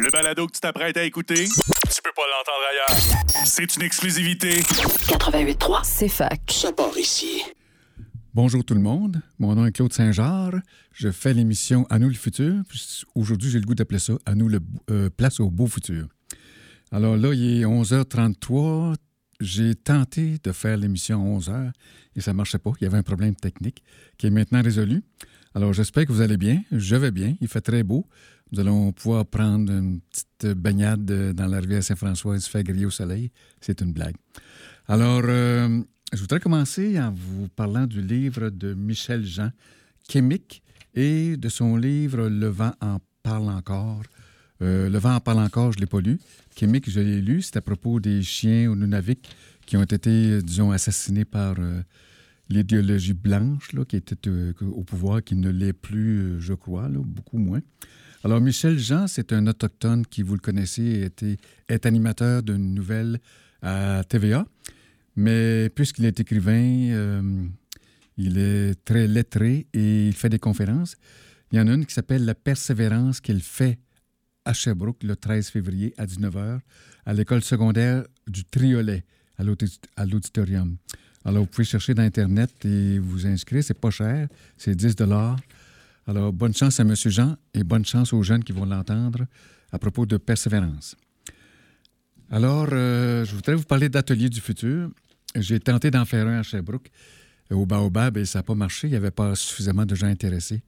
Le balado que tu t'apprêtes à écouter, tu peux pas l'entendre ailleurs. C'est une exclusivité. 88.3, c'est fac. Ça part ici. Bonjour tout le monde, mon nom est Claude Saint-Jard. Je fais l'émission À nous le futur. Aujourd'hui, j'ai le goût d'appeler ça À nous le euh, place au beau futur. Alors là, il est 11h33. J'ai tenté de faire l'émission à 11h et ça ne marchait pas. Il y avait un problème technique qui est maintenant résolu. Alors j'espère que vous allez bien. Je vais bien. Il fait très beau. Nous allons pouvoir prendre une petite baignade dans la rivière Saint-François et se faire griller au soleil. C'est une blague. Alors, euh, je voudrais commencer en vous parlant du livre de Michel Jean, Chimique, et de son livre Le vent en parle encore. Euh, le vent en parle encore, je ne l'ai pas lu. Chimique, je l'ai lu. C'est à propos des chiens au Nunavik qui ont été, disons, assassinés par euh, l'idéologie blanche là, qui était au pouvoir, qui ne l'est plus, je crois, beaucoup moins. Alors, Michel Jean, c'est un autochtone qui, vous le connaissez, est animateur d'une nouvelle à TVA. Mais puisqu'il est écrivain, euh, il est très lettré et il fait des conférences. Il y en a une qui s'appelle La persévérance qu'il fait à Sherbrooke le 13 février à 19h à l'école secondaire du Triolet à l'auditorium. Alors, vous pouvez chercher dans Internet et vous inscrire. C'est pas cher, c'est 10 alors, bonne chance à M. Jean et bonne chance aux jeunes qui vont l'entendre à propos de persévérance. Alors, euh, je voudrais vous parler d'Atelier du futur. J'ai tenté d'en faire un à Sherbrooke, au Baobab, et ça n'a pas marché. Il n'y avait pas suffisamment de gens intéressés.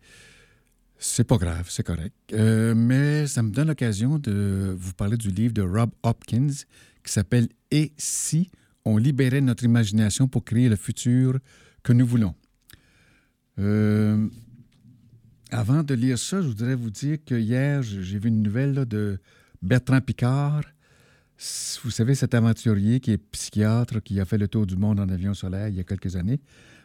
C'est pas grave, c'est correct. Euh, mais ça me donne l'occasion de vous parler du livre de Rob Hopkins qui s'appelle Et si on libérait notre imagination pour créer le futur que nous voulons? Euh, avant de lire ça, je voudrais vous dire que hier, j'ai vu une nouvelle de Bertrand Picard. Vous savez, cet aventurier qui est psychiatre, qui a fait le tour du monde en avion solaire il y a quelques années.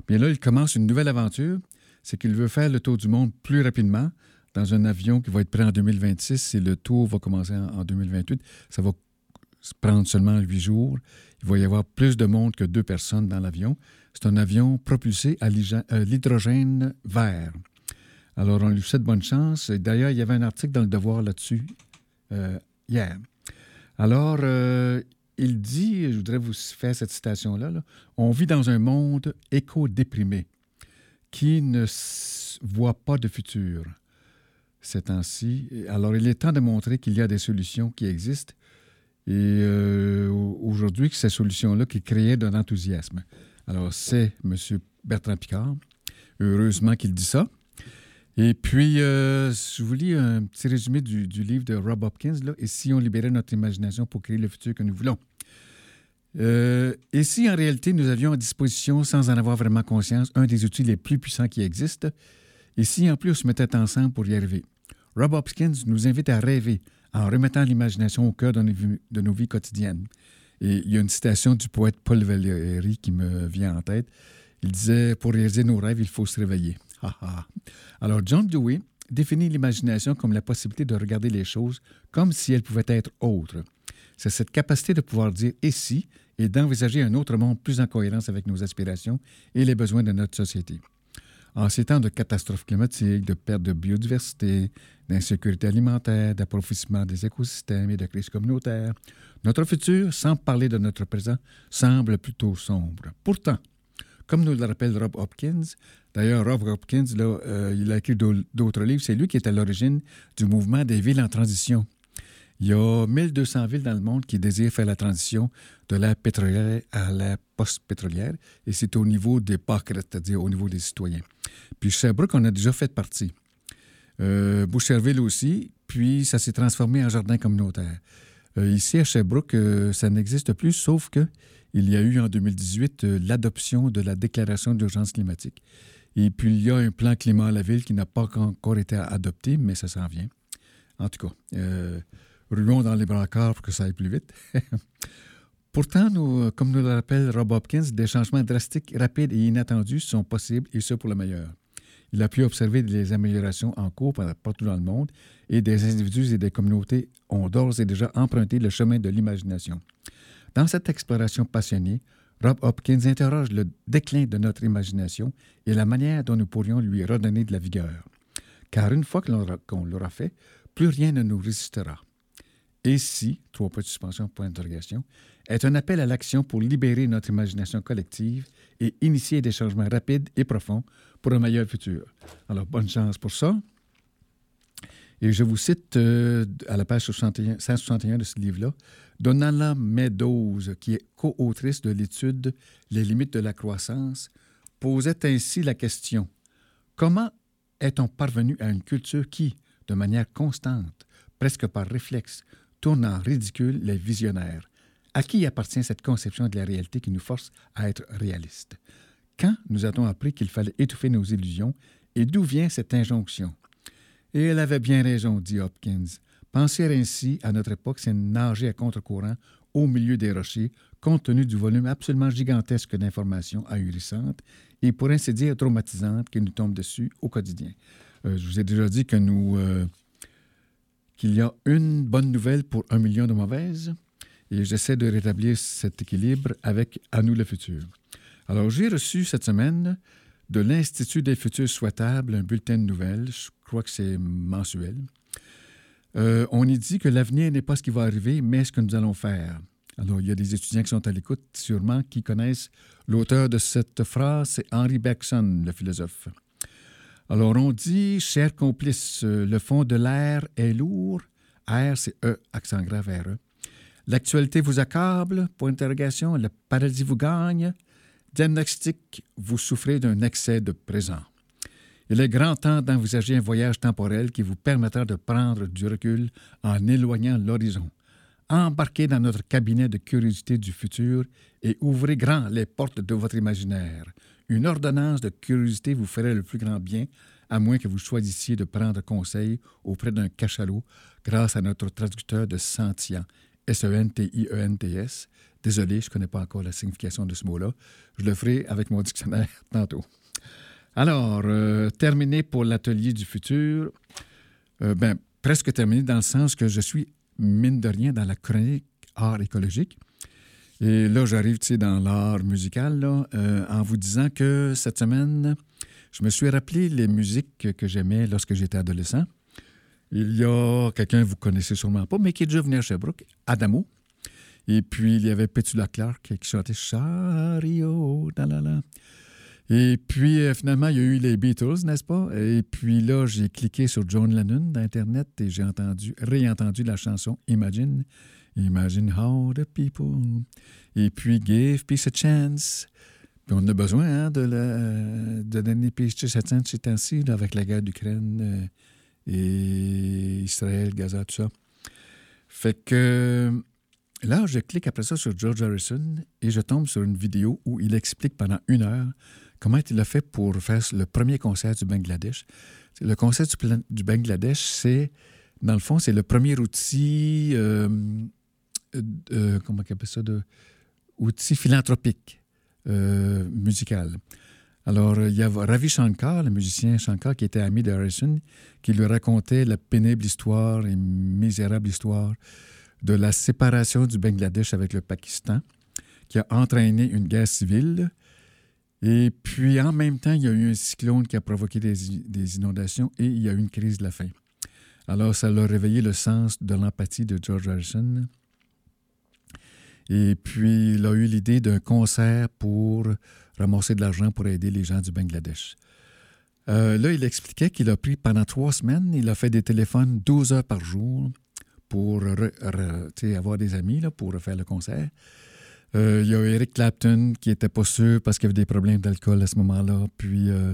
Bien là, il commence une nouvelle aventure. C'est qu'il veut faire le tour du monde plus rapidement dans un avion qui va être prêt en 2026 et le tour va commencer en 2028. Ça va prendre seulement huit jours. Il va y avoir plus de monde que deux personnes dans l'avion. C'est un avion propulsé à euh, l'hydrogène vert. Alors, on lui souhaite bonne chance. D'ailleurs, il y avait un article dans Le Devoir là-dessus euh, hier. Alors, euh, il dit, je voudrais vous faire cette citation-là, on vit dans un monde éco-déprimé qui ne voit pas de futur ces temps-ci. Alors, il est temps de montrer qu'il y a des solutions qui existent et euh, aujourd'hui, ces solutions-là qui créaient de l'enthousiasme. Alors, c'est M. Bertrand Picard. Heureusement qu'il dit ça. Et puis, euh, je vous lis un petit résumé du, livre de Rob Hopkins, là, Et si on libérait notre imagination pour créer le futur que nous voulons? Euh, et si en réalité nous avions à disposition, sans en avoir vraiment conscience, un des outils les plus puissants qui existent, et si en plus on se mettait ensemble pour y arriver? Rob Hopkins nous invite à rêver en remettant l'imagination au cœur de nos, vies, de nos, vies, quotidiennes. Et il y a une citation du poète Paul Valéry qui me vient en tête. Il disait Pour réaliser nos rêves, il faut se réveiller. Alors, John Dewey définit l'imagination comme la possibilité de regarder les choses comme si elles pouvaient être autres. C'est cette capacité de pouvoir dire et si et d'envisager un autre monde plus en cohérence avec nos aspirations et les besoins de notre société. En ces temps de catastrophes climatiques, de perte de biodiversité, d'insécurité alimentaire, d'appauvrissement des écosystèmes et de crise communautaire, notre futur, sans parler de notre présent, semble plutôt sombre. Pourtant, comme nous le rappelle Rob Hopkins, D'ailleurs, Rob Hopkins, euh, il a écrit d'autres livres. C'est lui qui est à l'origine du mouvement des villes en transition. Il y a 1200 villes dans le monde qui désirent faire la transition de l'ère pétrolière à l'ère post-pétrolière, et c'est au niveau des parcs, c'est-à-dire au niveau des citoyens. Puis Sherbrooke, on a déjà fait partie. Euh, Boucherville aussi, puis ça s'est transformé en jardin communautaire. Euh, ici, à Sherbrooke, euh, ça n'existe plus, sauf que il y a eu en 2018 l'adoption de la déclaration d'urgence climatique. Et puis, il y a un plan climat à la ville qui n'a pas encore été adopté, mais ça s'en vient. En tout cas, euh, ruons dans les brancards pour que ça aille plus vite. Pourtant, nous, comme nous le rappelle Rob Hopkins, des changements drastiques, rapides et inattendus sont possibles, et ce pour le meilleur. Il a pu observer des améliorations en cours partout dans le monde et des individus et des communautés ont d'ores et déjà emprunté le chemin de l'imagination. Dans cette exploration passionnée, Rob Hopkins interroge le déclin de notre imagination et la manière dont nous pourrions lui redonner de la vigueur. Car une fois qu'on l'aura fait, plus rien ne nous résistera. et si, trois points de suspension, point d'interrogation, est un appel à l'action pour libérer notre imagination collective et initier des changements rapides et profonds pour un meilleur futur. Alors, bonne chance pour ça. Et je vous cite euh, à la page 61, 161 de ce livre-là, Donala Meadows, qui est co-autrice de l'étude Les limites de la croissance, posait ainsi la question. Comment est-on parvenu à une culture qui, de manière constante, presque par réflexe, tourne en ridicule les visionnaires? À qui appartient cette conception de la réalité qui nous force à être réalistes Quand nous a-t-on appris qu'il fallait étouffer nos illusions? Et d'où vient cette injonction? Et elle avait bien raison, dit Hopkins. Penser ainsi à notre époque, c'est nager à contre-courant au milieu des rochers, compte tenu du volume absolument gigantesque d'informations ahurissantes et pour ainsi dire traumatisantes qui nous tombent dessus au quotidien. Euh, je vous ai déjà dit que nous euh, qu'il y a une bonne nouvelle pour un million de mauvaises et j'essaie de rétablir cet équilibre avec À nous le futur. Alors, j'ai reçu cette semaine de l'Institut des futurs souhaitables un bulletin de nouvelles, je crois que c'est mensuel. Euh, on y dit que l'avenir n'est pas ce qui va arriver, mais ce que nous allons faire. Alors, il y a des étudiants qui sont à l'écoute, sûrement, qui connaissent l'auteur de cette phrase, c'est Henry Bergson, le philosophe. Alors, on dit, chers complices, le fond de l'air est lourd. Air, c'est E, accent grave R. E. L'actualité vous accable, point d'interrogation. Le paradis vous gagne. Diagnostic, vous souffrez d'un excès de présent. Il est grand temps d'envisager un voyage temporel qui vous permettra de prendre du recul en éloignant l'horizon. Embarquez dans notre cabinet de curiosité du futur et ouvrez grand les portes de votre imaginaire. Une ordonnance de curiosité vous ferait le plus grand bien, à moins que vous choisissiez de prendre conseil auprès d'un cachalot grâce à notre traducteur de sentient, S-E-N-T-I-E-N-T-S. Désolé, je ne connais pas encore la signification de ce mot-là. Je le ferai avec mon dictionnaire tantôt. Alors, euh, terminé pour l'atelier du futur. Euh, ben, presque terminé dans le sens que je suis, mine de rien, dans la chronique art écologique. Et là, j'arrive dans l'art musical euh, en vous disant que cette semaine, je me suis rappelé les musiques que j'aimais lorsque j'étais adolescent. Il y a quelqu'un que vous connaissez sûrement pas, mais qui est déjà venu à Sherbrooke, Adamo. Et puis, il y avait Petula Clark qui chantait Chariot, Et puis, euh, finalement, il y a eu les Beatles, n'est-ce pas? Et puis là, j'ai cliqué sur John Lennon d'Internet et j'ai entendu, réentendu la chanson Imagine. Imagine how the people. Et puis, give peace a chance. Puis on a besoin hein, de, la, de donner peace a chance ces temps-ci, avec la guerre d'Ukraine euh, et Israël, Gaza, tout ça. Fait que là, je clique après ça sur George Harrison et je tombe sur une vidéo où il explique pendant une heure comment il a fait pour faire le premier concert du Bangladesh? Le concert du, Bangladesh, c'est, dans le fond, c'est le premier outil. Euh, euh, comment on appelle ça, outil philanthropique euh, musical. Alors, il y a Ravi Shankar, le musicien Shankar, qui était ami de Harrison, qui lui racontait la pénible histoire et misérable histoire de la séparation du Bangladesh avec le Pakistan, qui a entraîné une guerre civile. Et puis, en même temps, il y a eu un cyclone qui a provoqué des, inondations et il y a eu une crise de la faim. Alors, ça a réveillé le sens de l'empathie de George Harrison et puis, il a eu l'idée d'un concert pour ramasser de l'argent pour aider les gens du Bangladesh. Euh, là, il expliquait qu'il a pris pendant trois semaines, il a fait des téléphones 12 heures par jour pour avoir des amis pour faire le concert. Euh, il y a Eric Clapton qui n'était pas sûr parce qu'il avait des problèmes d'alcool à ce moment-là. Puis euh,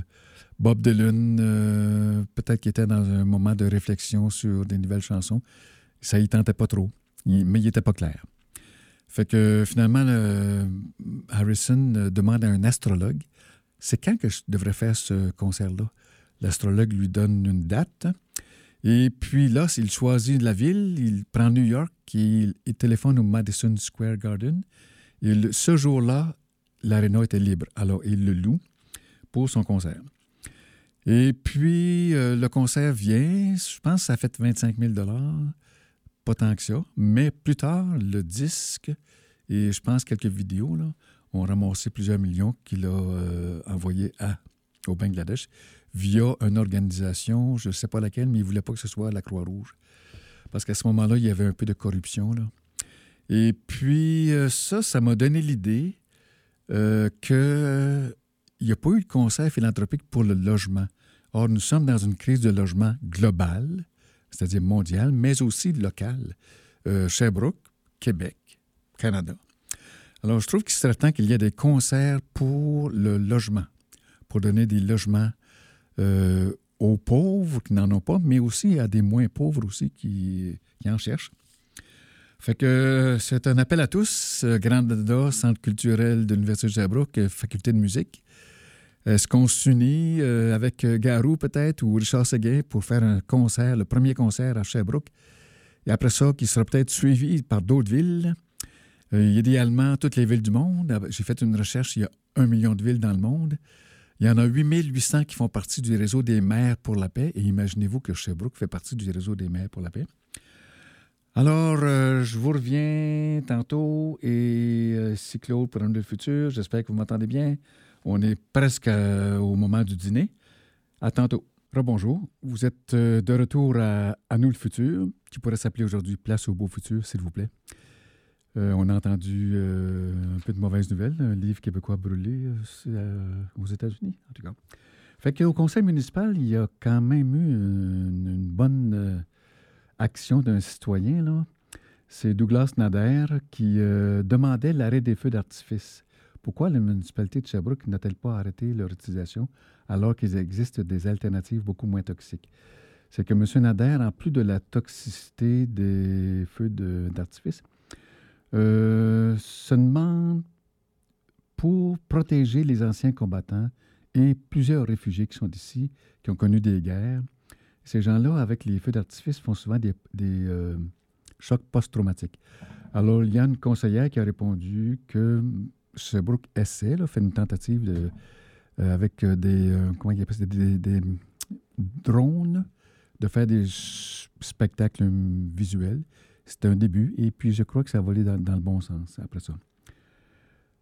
Bob Dylan, peut-être qu'il était dans un moment de réflexion sur des nouvelles chansons. Ça y tentait pas trop, mais il n'était pas clair. Fait que finalement, Harrison euh, demande à un astrologue c'est quand que je devrais faire ce concert-là? L'astrologue lui donne une date. Et puis là, il choisit la ville, il prend New York, il, il téléphone au Madison Square Garden. Et ce jour-là, l'aréna était libre. Alors, il le loue pour son concert. Et puis, euh, le concert vient, je pense que ça fait 25 000 pas tant que ça. Mais plus tard, le disque et je pense quelques vidéos ont ramassé plusieurs millions qu'il a euh, envoyés au Bangladesh via une organisation, je ne sais pas laquelle, mais il ne voulait pas que ce soit la Croix-Rouge. parce qu'à ce moment-là, il y avait un peu de corruption. Et puis, euh, ça, ça m'a donné l'idée euh, qu'il n'y a pas eu de conseil philanthropique pour le logement. Or, nous sommes dans une crise de logement globale, c'est-à-dire mondiale, mais aussi locale. Euh, Sherbrooke, Québec, Canada. Alors, je trouve qu'il serait temps qu'il y ait des concerts pour le logement, pour donner des logements euh, aux pauvres qui n'en ont pas, mais aussi à des moins pauvres aussi qui en cherchent. Fait que c'est un appel à tous. Euh, Grande Dada, Centre culturel de l'Université de Sherbrooke, euh, faculté de musique. Est-ce qu'on s'unit euh, avec Garou peut-être ou Richard Seguin pour faire un concert, le premier concert à Sherbrooke? Et après ça, qui sera peut-être suivi par d'autres villes. Euh, idéalement, toutes les villes du monde. Ah, ben, J'ai fait une recherche, il y a un million de villes dans le monde. Il y en a 8800 qui font partie du réseau des maires pour la paix. Et imaginez-vous que Sherbrooke fait partie du réseau des maires pour la paix. Alors, euh, je vous reviens tantôt et euh, c'est Claude pour le futur. J'espère que vous m'entendez bien. On est presque euh, au moment du dîner. À tantôt. Rebonjour. Vous êtes euh, de retour à, à nous le futur, qui pourrait s'appeler aujourd'hui Place au beau futur, s'il vous plaît. On a entendu un peu de mauvaises nouvelles, un livre québécois brûlé aux États-Unis, en tout cas. Fait qu'au conseil municipal, il y a quand même eu une, bonne action d'un citoyen, là. C'est Douglas Nader qui euh, demandait l'arrêt des feux d'artifice. Pourquoi la municipalité de Sherbrooke n'a-t-elle pas arrêté leur utilisation alors qu'il existe des alternatives beaucoup moins toxiques? C'est que M. Nader, en plus de la toxicité des feux d'artifice, euh, se demande pour protéger les anciens combattants et plusieurs réfugiés qui sont ici, qui ont connu des guerres. Ces gens-là, avec les feux d'artifice, font souvent des, euh, chocs post-traumatiques. Alors, il y a une conseillère qui a répondu que Sherbrooke essaie, là, fait une tentative de, euh, avec euh, des, comment il des, drones, de faire des spectacles visuels. C'était un début, et puis je crois que ça va aller dans, dans le bon sens après ça.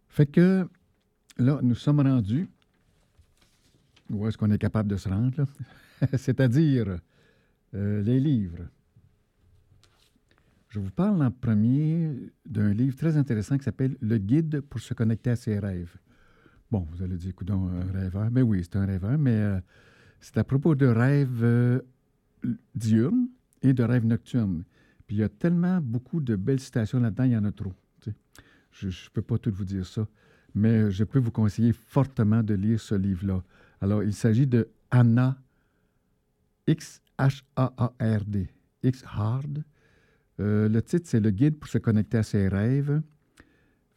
Fait que là, nous sommes rendus où est-ce qu'on est capable de se rendre, là? c'est-à-dire euh, les livres. Je vous parle en premier d'un livre très intéressant qui s'appelle Le guide pour se connecter à ses rêves. Bon, vous allez dire, écoute, un rêveur. Mais oui, c'est un rêveur, mais euh, c'est à propos de rêves euh, diurnes et de rêves nocturnes. Puis il y a tellement beaucoup de belles citations là-dedans, il y en a trop. Je ne peux pas tout vous dire ça, mais je peux vous conseiller fortement de lire ce livre-là. Alors, il s'agit de Anna X-H-A-A-R-D, X-Hard. Euh, le titre, c'est Le guide pour se connecter à ses rêves.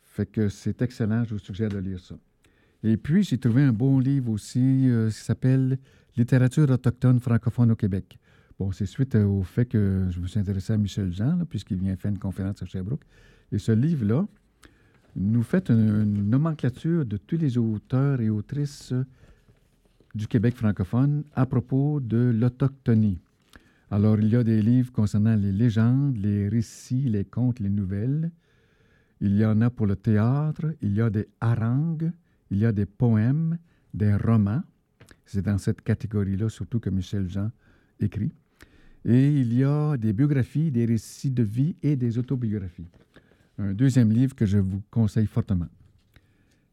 Fait que c'est excellent, je vous suggère de lire ça. Et puis, j'ai trouvé un bon livre aussi euh, qui s'appelle Littérature autochtone francophone au Québec. Bon, c'est suite euh, au fait que je me suis intéressé à Michel Jean, puisqu'il vient faire une conférence à Sherbrooke. Et ce livre-là nous fait une, nomenclature de tous les auteurs et autrices du Québec francophone à propos de l'autochtonie. Alors, il y a des livres concernant les légendes, les récits, les contes, les nouvelles. Il y en a pour le théâtre, il y a des harangues, il y a des poèmes, des romans. C'est dans cette catégorie-là surtout que Michel Jean écrit. Et il y a des biographies, des récits de vie et des autobiographies. Un deuxième livre que je vous conseille fortement.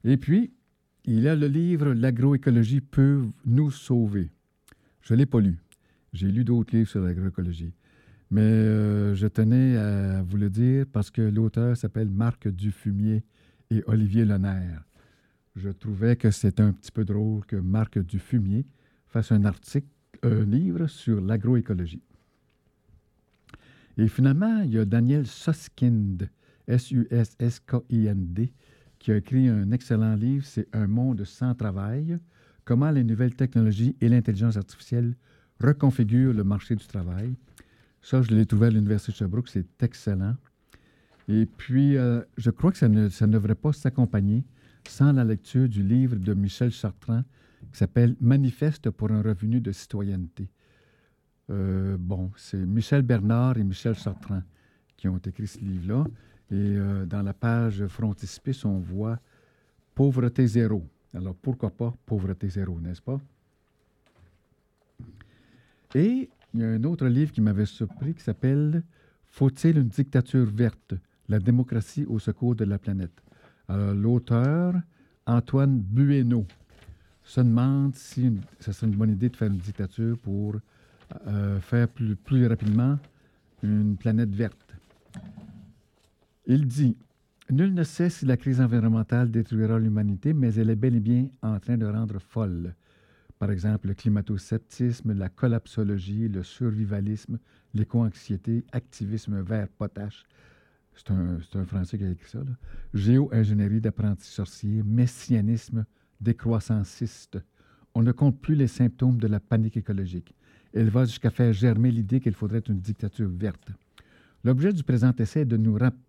Et puis, il a le livre L'agroécologie peut nous sauver. Je ne l'ai pas lu. J'ai lu d'autres livres sur l'agroécologie. Mais euh, je tenais à vous le dire parce que l'auteur s'appelle Marc Dufumier et Olivier Lenaire. Je trouvais que c'était un petit peu drôle que Marc Dufumier fasse un article, un livre sur l'agroécologie. Et finalement, il y a Daniel Suskind, S-U-S-S-K-I-N-D, qui a écrit un excellent livre, c'est Un monde sans travail, comment les nouvelles technologies et l'intelligence artificielle reconfigurent le marché du travail. Ça, je l'ai trouvé à l'Université de Sherbrooke, c'est excellent. Et puis, euh, je crois que ça ne, ça ne devrait pas s'accompagner sans la lecture du livre de Michel Chartrand qui s'appelle Manifeste pour un revenu de citoyenneté. Euh, bon, c'est Michel Bernard et Michel Chartrand qui ont écrit ce livre-là. Et euh, dans la page frontispice, on voit pauvreté zéro. Alors pourquoi pas pauvreté zéro, n'est-ce pas? Et il y a un autre livre qui m'avait surpris qui s'appelle Faut-il une dictature verte? La démocratie au secours de la planète. Alors, l'auteur, Antoine Bueno, se demande si ce serait une bonne idée de faire une dictature pour euh, faire plus, plus rapidement une planète verte. Il dit Nul ne sait si la crise environnementale détruira l'humanité, mais elle est bel et bien en train de rendre folle. Par exemple, le climato-sceptisme, la collapsologie, le survivalisme, l'éco-anxiété, activisme vert potache. C'est un, Français qui a écrit ça. Géo-ingénierie d'apprentis sorciers, messianisme décroissanciste. On ne compte plus les symptômes de la panique écologique. Elle va jusqu'à faire germer l'idée qu'il faudrait une dictature verte. L'objet du présent essai est de nous rappeler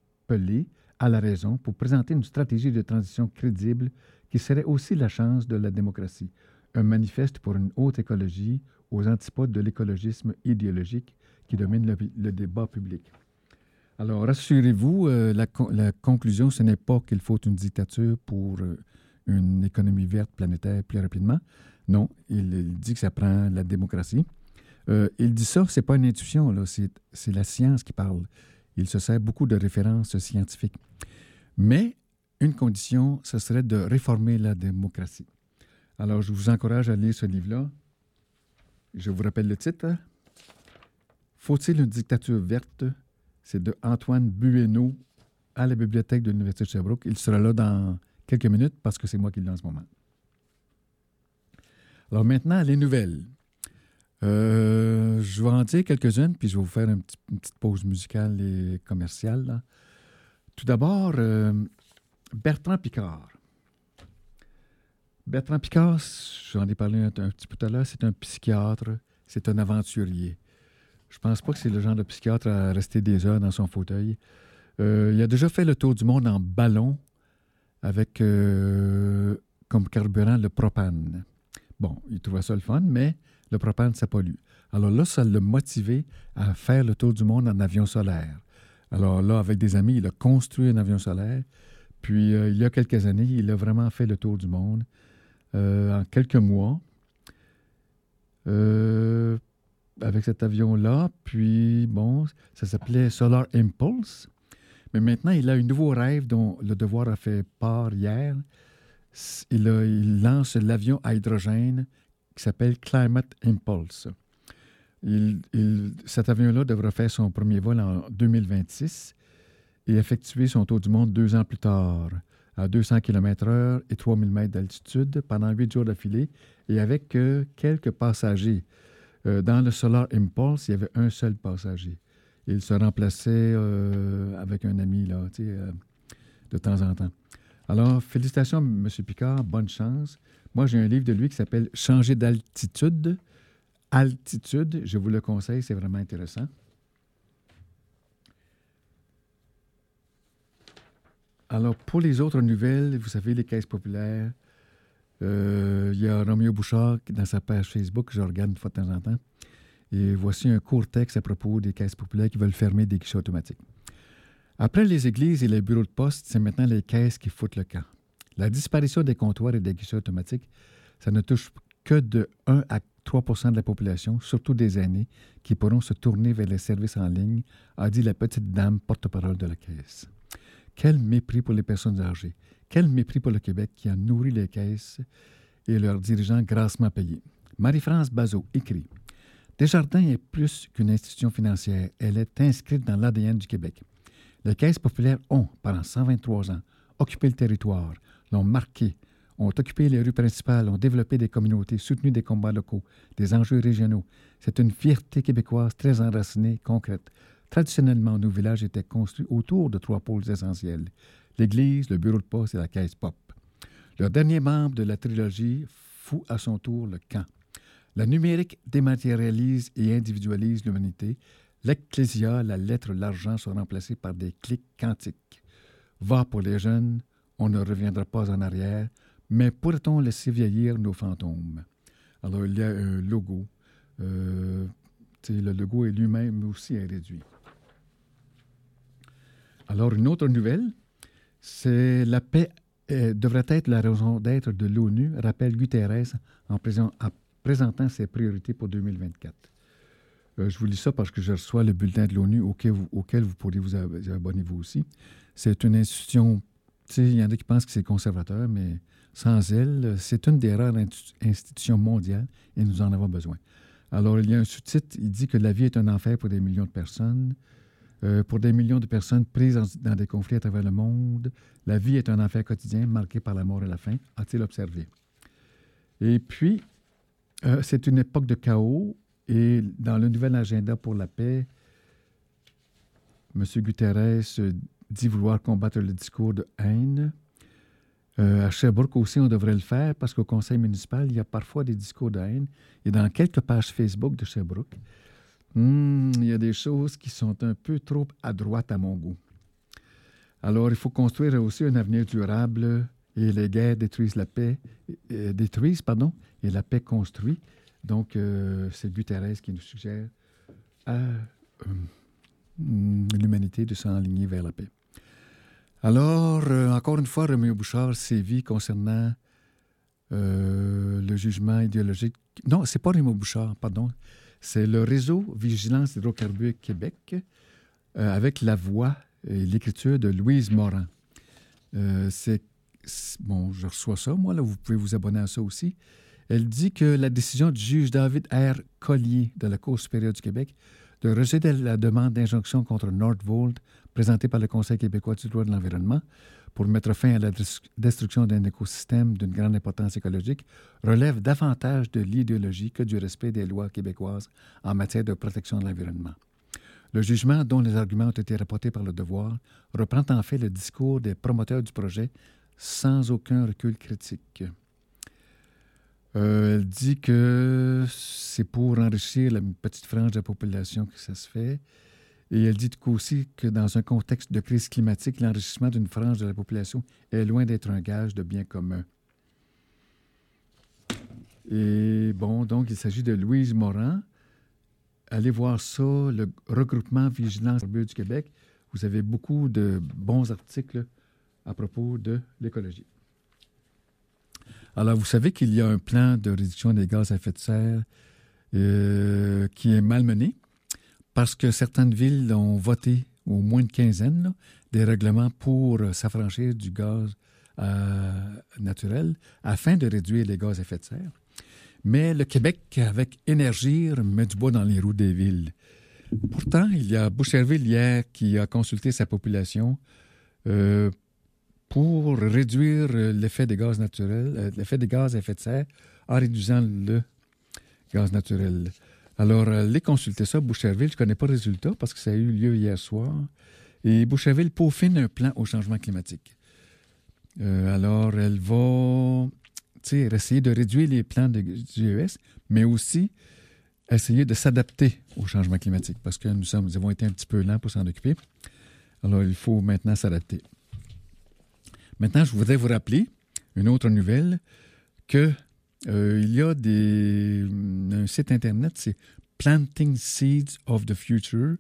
à la raison pour présenter une stratégie de transition crédible qui serait aussi la chance de la démocratie, un manifeste pour une haute écologie aux antipodes de l'écologisme idéologique qui domine le, débat public. Alors, rassurez-vous, euh, la, conclusion, ce n'est pas qu'il faut une dictature pour euh, une économie verte planétaire plus rapidement. Non, il, il dit que ça prend la démocratie. Euh, il dit ça, c'est pas une intuition, c'est la science qui parle. Il se sert beaucoup de références scientifiques. Mais une condition, ce serait de réformer la démocratie. Alors, je vous encourage à lire ce livre-là. Je vous rappelle le titre. Faut-il une dictature verte? C'est de Antoine Bueno à la bibliothèque de l'Université de Sherbrooke. Il sera là dans quelques minutes parce que c'est moi qui l'ai en ce moment. Alors maintenant, les nouvelles. Euh, je vais en dire quelques-unes, puis je vais vous faire une, petit, une petite pause musicale et commerciale. Tout d'abord, euh, Bertrand Picard. Bertrand Picard, j'en ai parlé un, petit peu tout à l'heure, c'est un psychiatre, c'est un aventurier. Je pense pas que c'est le genre de psychiatre à rester des heures dans son fauteuil. Euh, il a déjà fait le tour du monde en ballon avec comme carburant le propane. Bon, il trouvait ça le fun, mais le propane, ça pollue. Alors là, ça l'a motivé à faire le tour du monde en avion solaire. Alors là, avec des amis, il a construit un avion solaire. Puis, euh, il y a quelques années, il a vraiment fait le tour du monde euh, en quelques mois euh, avec cet avion-là. Puis, bon, ça s'appelait Solar Impulse. Mais maintenant, il a un nouveau rêve dont le devoir a fait part hier. Il, lance l'avion à hydrogène qui s'appelle Climate Impulse. Cet avion-là devra faire son premier vol en 2026 et effectuer son tour du monde deux ans plus tard, à 200 km/h et 3000 mètres d'altitude pendant huit jours d'affilée et avec euh, quelques passagers. Euh, dans le Solar Impulse, il y avait un seul passager. Il se remplaçait euh, avec un ami là, euh, de temps en temps. Alors, félicitations, M. Picard, bonne chance. Moi, j'ai un livre de lui qui s'appelle Changer d'altitude. Altitude, je vous le conseille, c'est vraiment intéressant. Alors, pour les autres nouvelles, vous savez, les caisses populaires, euh, il y a Roméo Bouchard dans sa page Facebook, je regarde une fois de temps en temps. Et voici un court texte à propos des caisses populaires qui veulent fermer des guichets automatiques. Après les églises et les bureaux de poste, c'est maintenant les caisses qui foutent le camp. La disparition des comptoirs et des guichets automatiques, ça ne touche que de 1 à 3% de la population, surtout des aînés, qui pourront se tourner vers les services en ligne, a dit la petite dame porte-parole de la caisse. Quel mépris pour les personnes âgées. Quel mépris pour le Québec qui a nourri les caisses et leurs dirigeants grassement payés. Marie-France Bazot écrit Desjardins est plus qu'une institution financière. Elle est inscrite dans l'ADN du Québec. Les caisses populaires ont, pendant 123 ans, occupé le territoire, l'ont marqué, ont occupé les rues principales, ont développé des communautés, soutenu des combats locaux, des enjeux régionaux. C'est une fierté québécoise très enracinée, concrète. Traditionnellement, nos villages étaient construits autour de trois pôles essentiels l'Église, le bureau de poste et la caisse pop. Le dernier membre de la trilogie fout à son tour le camp. La numérique dématérialise et individualise l'humanité. L'ecclésia, la lettre, l'argent sont remplacés par des clics quantiques. Va pour les jeunes, on ne reviendra pas en arrière, mais pourrait-on laisser vieillir nos fantômes? Alors, il y a un logo. Euh, le logo est lui-même aussi est réduit. Alors, une autre nouvelle, c'est la paix euh, devrait être la raison d'être de l'ONU, rappelle Guterres en, présent, en, présentant ses priorités pour 2024. Euh, je vous lis ça parce que je reçois le bulletin de l'ONU auquel vous, auquel vous vous abonner vous aussi. C'est une institution, il y en a qui pensent que c'est conservateur, mais sans elle, c'est une des rares institutions mondiales et nous en avons besoin. Alors, il y a un sous-titre, il dit que la vie est un enfer pour des millions de personnes. Euh, pour des millions de personnes prises dans des conflits à travers le monde, la vie est un enfer quotidien marqué par la mort et la faim, a-t-il observé. Et puis, euh, c'est une époque de chaos et dans le nouvel agenda pour la paix, M. Guterres dit vouloir combattre le discours de haine. Euh, à Sherbrooke aussi, on devrait le faire parce qu'au conseil municipal, il y a parfois des discours de haine. Et dans quelques pages Facebook de Sherbrooke, hmm, il y a des choses qui sont un peu trop à droite à mon goût. Alors, il faut construire aussi un avenir durable et les guerres détruisent la paix, euh, détruisent, pardon, et la paix construit. Donc, euh, c'est Guterres qui nous suggère à euh, l'humanité de s'enligner vers la paix. Alors, encore une fois, Roméo Bouchard sévit concernant le jugement idéologique. Non, c'est pas Roméo Bouchard, pardon. C'est le réseau Vigilance Hydrocarbures Québec avec la voix et l'écriture de Louise Morin. c'est bon, je reçois ça, moi, là, vous pouvez vous abonner à ça aussi. Elle dit que la décision du juge David R. Collier de la Cour supérieure du Québec de la demande d'injonction contre Nordvolt présentée par le Conseil québécois du droit de l'environnement pour mettre fin à la destruction d'un écosystème d'une grande importance écologique relève davantage de l'idéologie que du respect des lois québécoises en matière de protection de l'environnement. Le jugement, dont les arguments ont été rapportés par le devoir, reprend en fait le discours des promoteurs du projet sans aucun recul critique. Euh, elle dit que c'est pour enrichir la petite frange de la population que ça se fait. Et elle dit aussi que dans un contexte de crise climatique, l'enrichissement d'une frange de la population est loin d'être un gage de bien commun. Et bon, donc il s'agit de Louise Morin. Allez voir ça, le regroupement Vigilance du Québec. Vous avez beaucoup de bons articles à propos de l'écologie. Alors, vous savez qu'il y a un plan de réduction des gaz à effet de serre euh, qui est malmené parce que certaines villes ont voté, au moins une quinzaine, des règlements pour s'affranchir du gaz euh, naturel afin de réduire les gaz à effet de serre. Mais le Québec, avec énergie, met du bois dans les roues des villes. Pourtant, il y a Boucherville hier qui a consulté sa population euh, pour réduire l'effet des gaz naturels, euh, l'effet des gaz à effet de serre en réduisant le gaz naturel. Alors, euh, les consulter ça, Boucherville, je ne connais pas le résultat parce que ça a eu lieu hier soir. Et Boucherville peaufine un plan au changement climatique. Euh, alors, elle va essayer de réduire les plans de GES, mais aussi essayer de s'adapter au changement climatique parce que nous, sommes, nous avons été un petit peu lents pour s'en occuper. Alors, il faut maintenant s'adapter. Maintenant, je voudrais vous rappeler une autre nouvelle que euh, il y a des, un site internet, c'est Planting Seeds of the Future.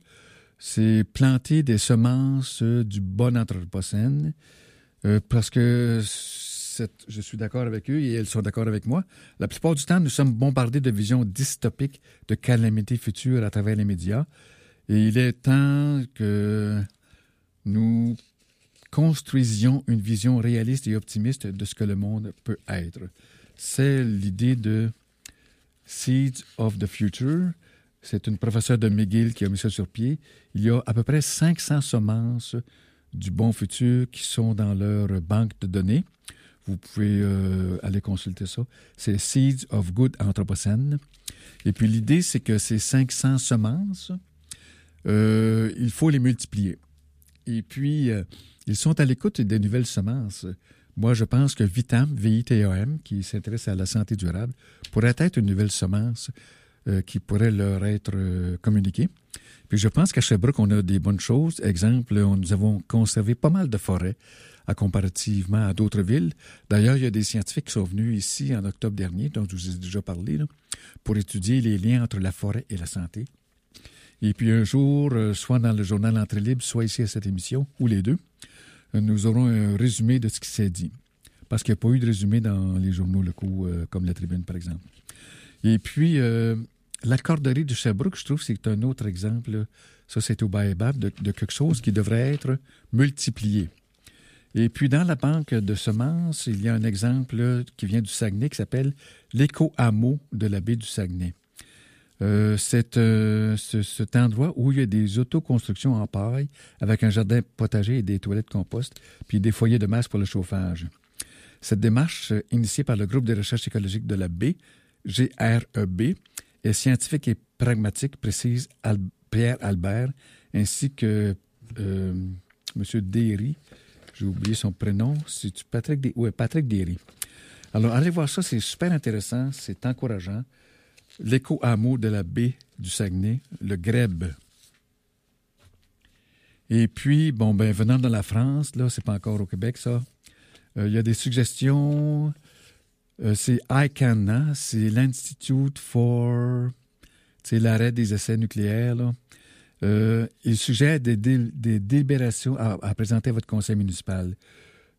C'est planter des semences du bon anthropocène euh, parce que je suis d'accord avec eux et elles sont d'accord avec moi. La plupart du temps, nous sommes bombardés de visions dystopiques de calamités futures à travers les médias. Et il est temps que nous construisions une vision réaliste et optimiste de ce que le monde peut être. C'est l'idée de Seeds of the Future. C'est une professeure de McGill qui a mis ça sur pied. Il y a à peu près 500 semences du bon futur qui sont dans leur banque de données. Vous pouvez euh, aller consulter ça. C'est Seeds of Good Anthropocène. Et puis l'idée, c'est que ces 500 semences, euh, il faut les multiplier. Et puis, euh, ils sont à l'écoute des nouvelles semences. Moi, je pense que Vitam, V-I-T-A-M, qui s'intéresse à la santé durable, pourrait être une nouvelle semence euh, qui pourrait leur être euh, communiquée. Puis je pense qu'à Sherbrooke, on a des bonnes choses. Exemple, nous avons conservé pas mal de forêts à comparativement à d'autres villes. D'ailleurs, il y a des scientifiques qui sont venus ici en octobre dernier, dont je vous ai déjà parlé, pour étudier les liens entre la forêt et la santé. Et puis un jour, euh, soit dans le journal Entrée libre, soit ici à cette émission, ou les deux, nous aurons un résumé de ce qui s'est dit. Parce qu'il n'y a pas eu de résumé dans les journaux locaux, euh, comme la Tribune, par exemple. Et puis, euh, la corderie de Sherbrooke, je trouve, c'est un autre exemple. Ça, c'est au Baobab de, de, quelque chose qui devrait être multiplié. Et puis, dans la banque de semences, il y a un exemple qui vient du Saguenay qui s'appelle l'éco-hameau de la baie du Saguenay. Euh, c'est euh, ce, cet endroit où il y a des autoconstructions en paille avec un jardin potager et des toilettes compost, puis des foyers de masse pour le chauffage. Cette démarche, euh, initiée par le groupe de recherche écologique de la baie, GREB, est scientifique et pragmatique, précise Pierre Albert, ainsi que euh, M. Derry. J'ai oublié son prénom. C'est Patrick, De... ouais, Patrick Derry. Alors, allez voir ça, c'est super intéressant, c'est encourageant. L'éco-hameau de la baie du Saguenay, le GREB. Et puis, bon, ben, venant de la France, là, c'est pas encore au Québec, ça. Euh, il y a des suggestions. Euh, c'est ICANN, c'est l'Institute for l'arrêt des essais nucléaires. Là. Euh, il suggère des, dé, des délibérations à, à, présenter à votre conseil municipal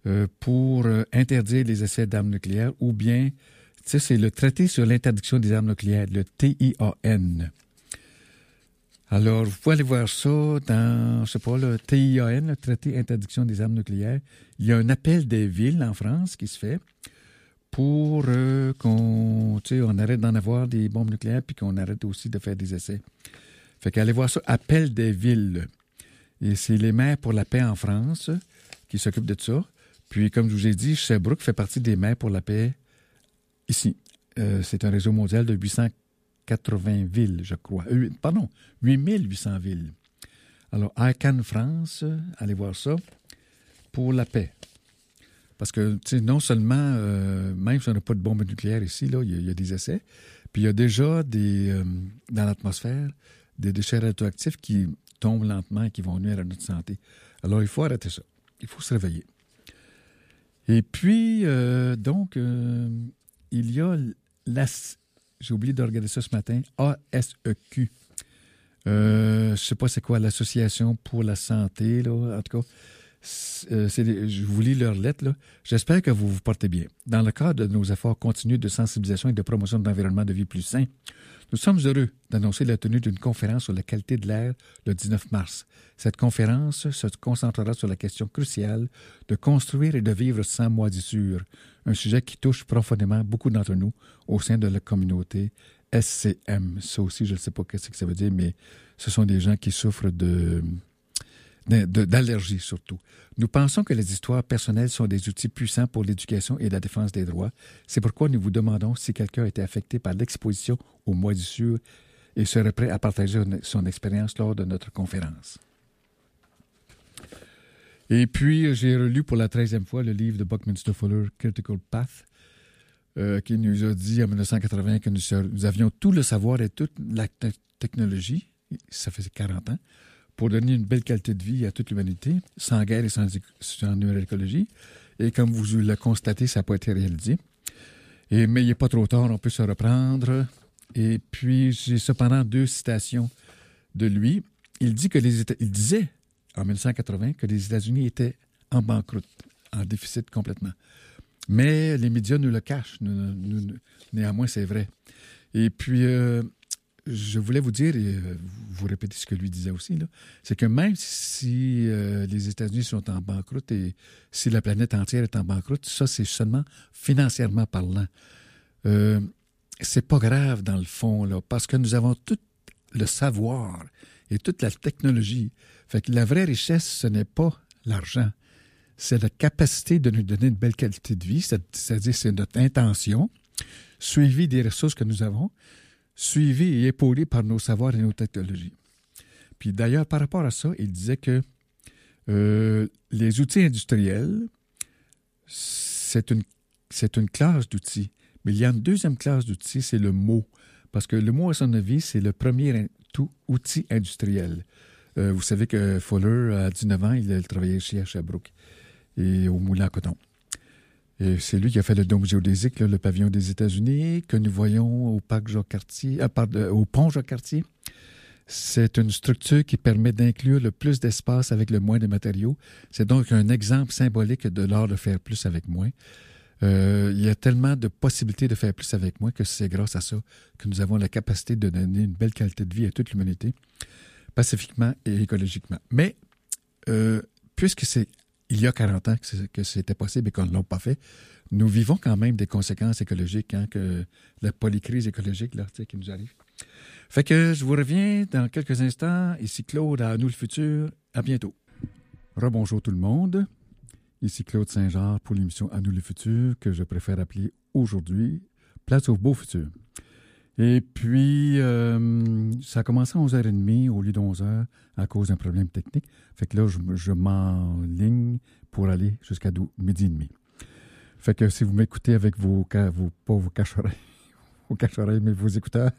euh, pour euh, interdire les essais d'armes nucléaires ou bien, c'est le traité sur l'interdiction des armes nucléaires, le TIAN. Alors, vous pouvez aller voir ça dans, je sais pas, le TIAN, le traité interdiction des armes nucléaires. Il y a un appel des villes en France qui se fait pour euh, qu'on on arrête d'en avoir des bombes nucléaires puis qu'on arrête aussi de faire des essais. Fait qu'allez voir ça, Appel des villes. Et c'est les maires pour la paix en France qui s'occupent de ça. Puis, comme je vous ai dit, Sherbrooke fait partie des maires pour la paix ici. Euh, c'est un réseau mondial de 880 villes, je crois. Euh, pardon, 8800 villes. Alors, ICANN France, allez voir ça, pour la paix. Parce que, non seulement, euh, même si on n'a pas de bombe nucléaire ici, là, il y, a des essais, puis il y a déjà des, dans l'atmosphère des déchets radioactifs qui tombent lentement et qui vont nuire à notre santé. Alors, il faut arrêter ça. Il faut se réveiller. Et puis, donc, il y a la... J'ai oublié de regarder ça ce matin, ASEQ. je ne sais pas c'est quoi, l'Association pour la santé, là, en tout cas euh, je vous lis leur lettre. J'espère que vous vous portez bien. Dans le cadre de nos efforts continus de sensibilisation et de promotion environnement de vie plus sain, nous sommes heureux d'annoncer la tenue d'une conférence sur la qualité de l'air le 19 mars. Cette conférence se concentrera sur la question cruciale de construire et de vivre sans moisissure, un sujet qui touche profondément beaucoup d'entre nous au sein de la communauté SCM. Ça aussi, je ne sais pas ce que ça veut dire, mais ce sont des gens qui souffrent de d'allergie surtout. Nous pensons que les histoires personnelles sont des outils puissants pour l'éducation et la défense des droits. C'est pourquoi nous vous demandons si quelqu'un a été affecté par l'exposition aux moisissures et serait prêt à partager son expérience lors de notre conférence. Et puis, j'ai relu pour la treizième fois le livre de Buckminster Fuller, Critical Path, euh, qui nous a dit en 1980 que nous, nous avions tout le savoir et toute la technologie, ça faisait 40 ans, pour donner une belle qualité de vie à toute l'humanité, sans guerre et sans, sans écologie. Et comme vous le constatez, ça n'a pas été réalisé. Et, mais il n'est pas trop tard, on peut se reprendre. Et puis, j'ai cependant deux citations de lui. Il, dit que les États, il disait en 1980 que les États-Unis étaient en banqueroute, en déficit complètement. Mais les médias nous le cachent. Néanmoins, c'est vrai. Et puis, euh, je voulais vous dire, et euh, vous répétez ce que lui disait aussi, c'est que même si euh, les États-Unis sont en banqueroute et si la planète entière est en banqueroute, ça, c'est seulement financièrement parlant. Euh, c'est pas grave dans le fond, là, parce que nous avons tout le savoir et toute la technologie. Fait que la vraie richesse, ce n'est pas l'argent, c'est la capacité de nous donner une belle qualité de vie, c'est-à-dire c'est notre intention, suivie des ressources que nous avons, suivi et épaulé par nos savoirs et nos technologies. Puis d'ailleurs, par rapport à ça, il disait que euh, les outils industriels, c'est une, classe d'outils. Mais il y a une deuxième classe d'outils, c'est le mot. Parce que le mot, à son avis, c'est le premier tout outil industriel. Euh, vous savez que Fuller, à 19 ans, il, il travaillait chez Sherbrooke et au moulin à coton. Et c'est lui qui a fait le dôme géodésique, le pavillon des États-Unis, que nous voyons euh, au pont Jacques-Cartier. C'est une structure qui permet d'inclure le plus d'espace avec le moins de matériaux. C'est donc un exemple symbolique de l'art de faire plus avec moins. Euh, il y a tellement de possibilités de faire plus avec moi que c'est grâce à ça que nous avons la capacité de donner une belle qualité de vie à toute l'humanité, pacifiquement et écologiquement. Mais euh, puisque c'est il y a 40 ans que c'était possible et qu'on ne l'a pas fait, nous vivons quand même des conséquences écologiques, hein, que la polycrise écologique là, qui nous arrive. Fait que je vous reviens dans quelques instants. Ici Claude à Nous le futur. À bientôt. Rebonjour tout le monde. Ici Claude Saint-Jean pour l'émission À nous le futur que je préfère appeler aujourd'hui Place au beau futur. Et puis, euh, ça a commencé à 11h30 au lieu de 11h à cause d'un problème technique. Fait que là, je, je m'enligne pour aller jusqu'à midi et demi. Fait que si vous m'écoutez avec vos, vos, pas vos vos mais vos écouteurs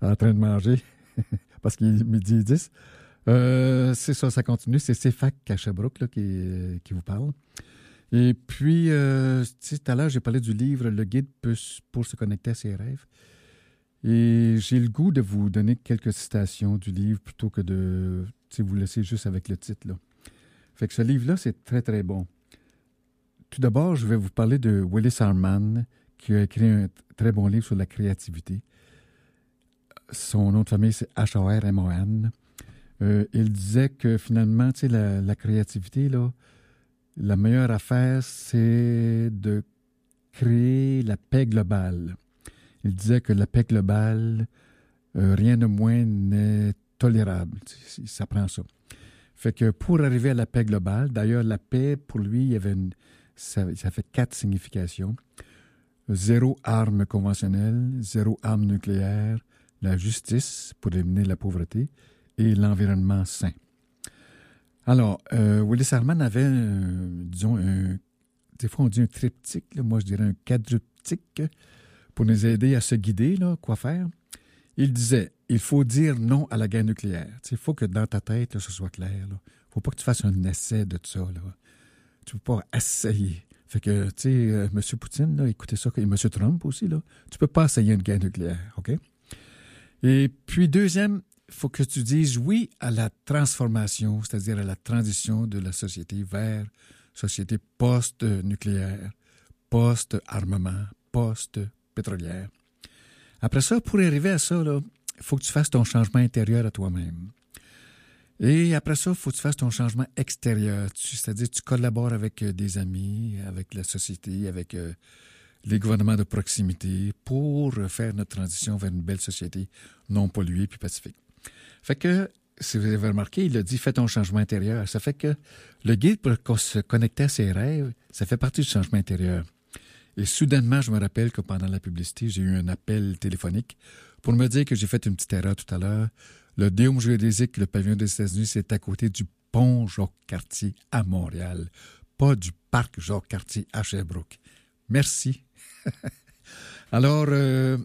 en train de manger, parce qu'il est midi et 10, euh, c'est ça, ça continue. C'est CFAC à Sherbrooke qui, qui vous parle. Et puis, euh, tout à l'heure, j'ai parlé du livre Le guide pour se connecter à ses rêves. Et j'ai le goût de vous donner quelques citations du livre plutôt que de vous laisser juste avec le titre. Là. Fait que ce livre-là, c'est très, très bon. Tout d'abord, je vais vous parler de Willis Harman, qui a écrit un très bon livre sur la créativité. Son nom de famille, c'est H-A-R-M-O-N. Euh, il disait que finalement, la, la, créativité, là, la meilleure affaire, c'est de créer la paix globale. Il disait que la paix globale, euh, rien de moins n'est tolérable. Ça prend ça. Fait que pour arriver à la paix globale, d'ailleurs, la paix, pour lui, il y avait une, ça, fait quatre significations. Zéro arme conventionnelle, zéro arme nucléaire, la justice pour éliminer la pauvreté et l'environnement sain. Alors, euh, Willis Harman avait, disons, un, des fois on dit un triptyque, moi je dirais un quadruptyque pour nous aider à se guider, quoi faire. Il disait, il faut dire non à la guerre nucléaire. Il faut que dans ta tête, ce soit clair. Il faut pas que tu fasses un essai de ça. Là. Tu ne peux pas essayer. Fait que, tu sais, euh, M. Poutine, écoutez ça, et M. Trump aussi, là, tu peux pas essayer une guerre nucléaire, OK? Et puis, deuxième, il faut que tu dises oui à la transformation, c'est-à-dire à la transition de la société vers société post-nucléaire, post-armement, post pétrolière. Après ça, pour arriver à ça, il faut que tu fasses ton changement intérieur à toi-même. Et après ça, il faut que tu fasses ton changement extérieur. C'est-à-dire tu collabores avec euh, des amis, avec la société, avec euh, les gouvernements de proximité pour faire notre transition vers une belle société non polluée puis pacifique. Fait que, si vous avez remarqué, il a dit fais ton changement intérieur. Ça fait que le guide pour se connecter à ses rêves, ça fait partie du changement intérieur. Et soudainement, je me rappelle que pendant la publicité, j'ai eu un appel téléphonique pour me dire que j'ai fait une petite erreur tout à l'heure. Le Déum géodésique, le pavillon des États-Unis, c'est à côté du pont Jacques-Cartier à Montréal, pas du parc Jacques-Cartier à Sherbrooke. Merci. Alors, euh,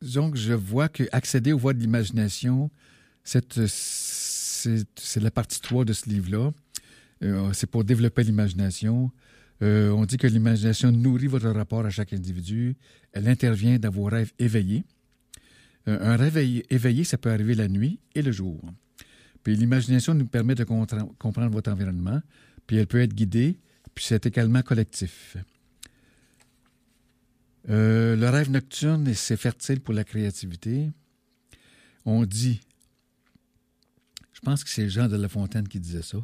donc, je vois que accéder aux voies de l'imagination, c'est la partie 3 de ce livre-là. Euh, c'est pour développer l'imagination. Euh, on dit que l'imagination nourrit votre rapport à chaque individu. Elle intervient dans vos rêves éveillés. Euh, un rêve éveillé, ça peut arriver la nuit et le jour. Puis l'imagination nous permet de comprendre votre environnement, puis elle peut être guidée, puis c'est également collectif. Euh, le rêve nocturne, c'est fertile pour la créativité. On dit, je pense que c'est Jean de La Fontaine qui disait ça,